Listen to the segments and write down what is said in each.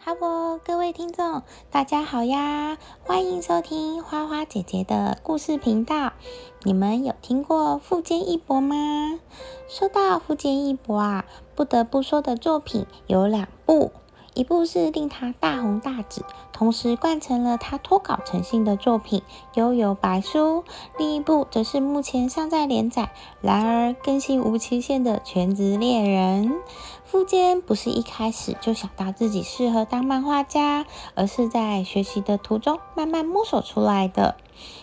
哈喽各位听众，大家好呀！欢迎收听花花姐姐的故事频道。你们有听过富坚义博吗？说到富坚义博啊，不得不说的作品有两部。一部是令他大红大紫，同时贯成了他脱稿成性的作品《悠游白书》，另一部则是目前尚在连载，然而更新无期限的《全职猎人》。富坚不是一开始就想到自己适合当漫画家，而是在学习的途中慢慢摸索出来的。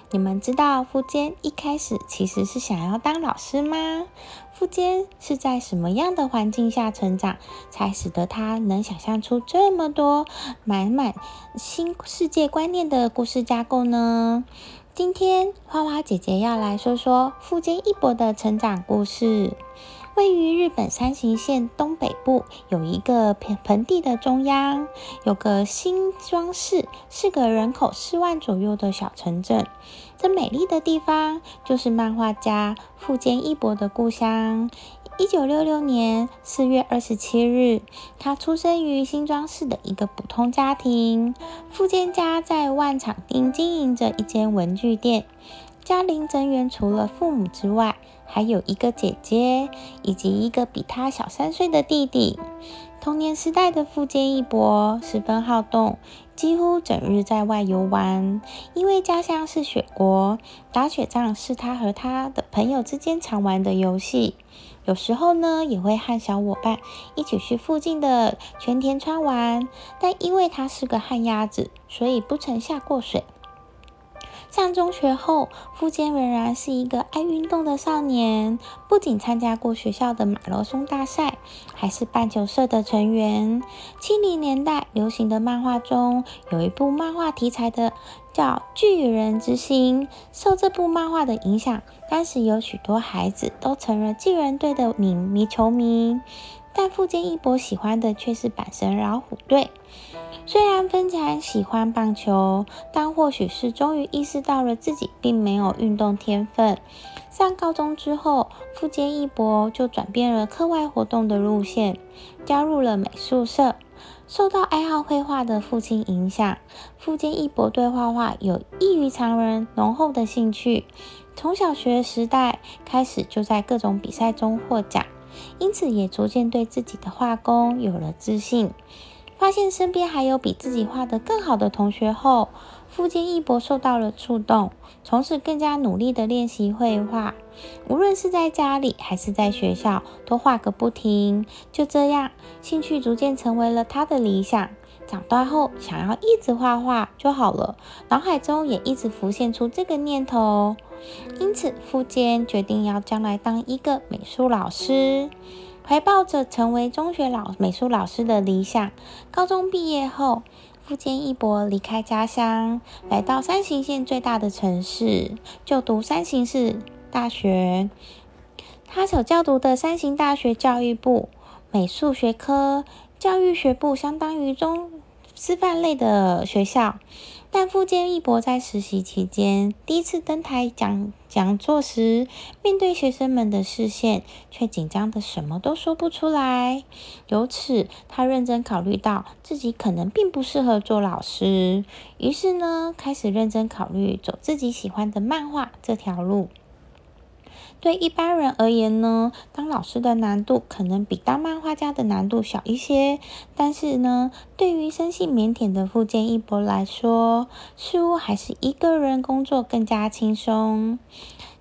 你们知道富坚一开始其实是想要当老师吗？富坚是在什么样的环境下成长，才使得他能想象出这么多满满新世界观念的故事架构呢？今天花花姐姐要来说说富坚一博的成长故事。位于日本山形县东北部，有一个盆盆地的中央，有个新庄市，是个人口四万左右的小城镇。这美丽的地方，就是漫画家富坚义博的故乡。一九六六年四月二十七日，他出生于新庄市的一个普通家庭。富坚家在万场町经营着一间文具店，嘉玲成员除了父母之外，还有一个姐姐，以及一个比他小三岁的弟弟。童年时代的富坚义博十分好动，几乎整日在外游玩。因为家乡是雪国，打雪仗是他和他的朋友之间常玩的游戏。有时候呢，也会和小伙伴一起去附近的泉田川玩。但因为他是个旱鸭子，所以不曾下过水。上中学后，富坚仍然是一个爱运动的少年，不仅参加过学校的马拉松大赛，还是棒球社的成员。七零年代流行的漫画中有一部漫画题材的叫《巨人之心》，受这部漫画的影响，当时有许多孩子都成了巨人队的迷迷球迷。但富坚义博喜欢的却是阪神老虎队。虽然非常喜欢棒球，但或许是终于意识到了自己并没有运动天分。上高中之后，富坚义博就转变了课外活动的路线，加入了美术社。受到爱好绘画的父亲影响，富坚义博对画画有异于常人浓厚的兴趣。从小学时代开始，就在各种比赛中获奖。因此，也逐渐对自己的画工有了自信。发现身边还有比自己画得更好的同学后，富坚义博受到了触动，从此更加努力地练习绘画。无论是在家里还是在学校，都画个不停。就这样，兴趣逐渐成为了他的理想。长大后，想要一直画画就好了，脑海中也一直浮现出这个念头。因此，富坚决定要将来当一个美术老师，怀抱着成为中学老美术老师的理想。高中毕业后，富坚一博离开家乡，来到山形县最大的城市，就读山形市大学。他所就读的山形大学教育部美术学科教育学部，相当于中师范类的学校。但富坚一博在实习期间，第一次登台讲讲座时，面对学生们的视线，却紧张的什么都说不出来。由此，他认真考虑到自己可能并不适合做老师，于是呢，开始认真考虑走自己喜欢的漫画这条路。对一般人而言呢，当老师的难度可能比当漫画家的难度小一些。但是呢，对于生性腼腆的富坚一博来说，似乎还是一个人工作更加轻松。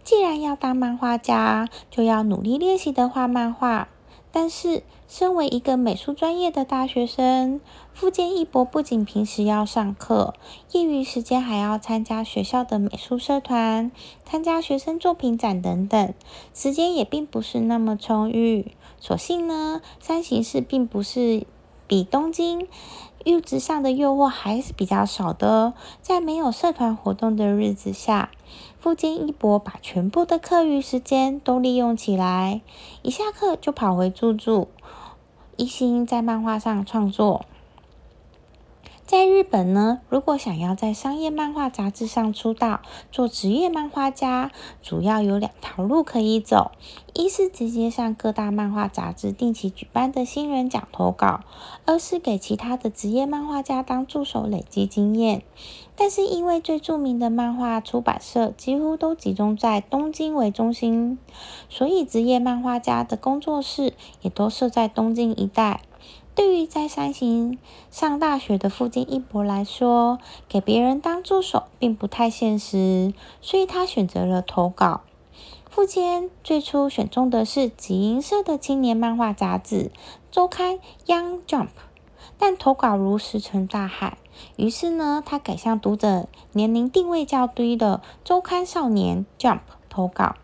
既然要当漫画家，就要努力练习的画漫画。但是，身为一个美术专业的大学生，富坚义博不仅平时要上课，业余时间还要参加学校的美术社团、参加学生作品展等等，时间也并不是那么充裕。所幸呢，山形市并不是比东京物质上的诱惑还是比较少的，在没有社团活动的日子下。富坚义博把全部的课余时间都利用起来，一下课就跑回住处，一心在漫画上创作。在日本呢，如果想要在商业漫画杂志上出道，做职业漫画家，主要有两条路可以走：一是直接上各大漫画杂志定期举办的新人奖投稿；二是给其他的职业漫画家当助手，累积经验。但是因为最著名的漫画出版社几乎都集中在东京为中心，所以职业漫画家的工作室也都设在东京一带。对于在山形上大学的富坚义博来说，给别人当助手并不太现实，所以他选择了投稿。富坚最初选中的是集英社的青年漫画杂志周刊《Young Jump》，但投稿如石沉大海。于是呢，他改向读者年龄定位较低的周刊《少年 Jump》投稿。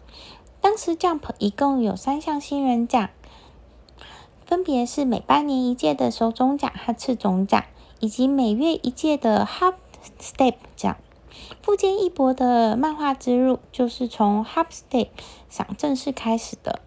当时《Jump》一共有三项新人奖。分别是每半年一届的首总奖和次总奖，以及每月一届的 Hub Step 奖。富坚义博的漫画之路就是从 Hub Step 想正式开始的。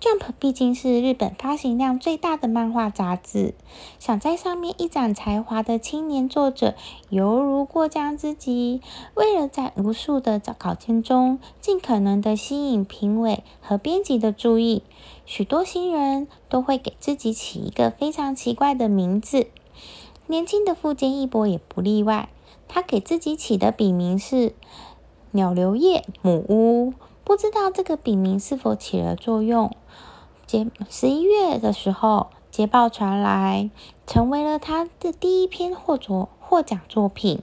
Jump 毕竟是日本发行量最大的漫画杂志，想在上面一展才华的青年作者犹如过江之鲫。为了在无数的稿件中尽可能的吸引评委和编辑的注意。许多新人都会给自己起一个非常奇怪的名字，年轻的富坚义博也不例外。他给自己起的笔名是“鸟流叶母屋”，不知道这个笔名是否起了作用。节十一月的时候，捷报传来，成为了他的第一篇获作获奖作品。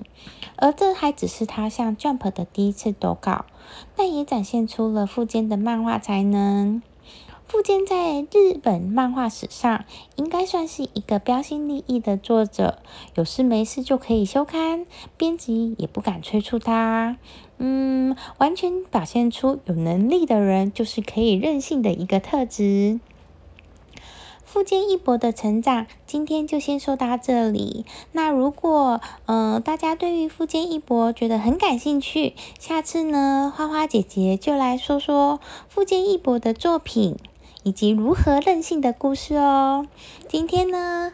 而这还只是他向 Jump 的第一次投稿，但也展现出了富坚的漫画才能。富坚在日本漫画史上应该算是一个标新立异的作者，有事没事就可以休刊，编辑也不敢催促他。嗯，完全表现出有能力的人就是可以任性的一个特质。富坚义博的成长，今天就先说到这里。那如果呃大家对于富坚义博觉得很感兴趣，下次呢花花姐姐就来说说富坚义博的作品。以及如何任性的故事哦。今天呢，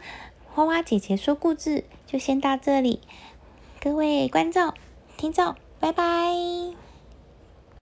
花花姐姐说故事就先到这里，各位观众、听众，拜拜。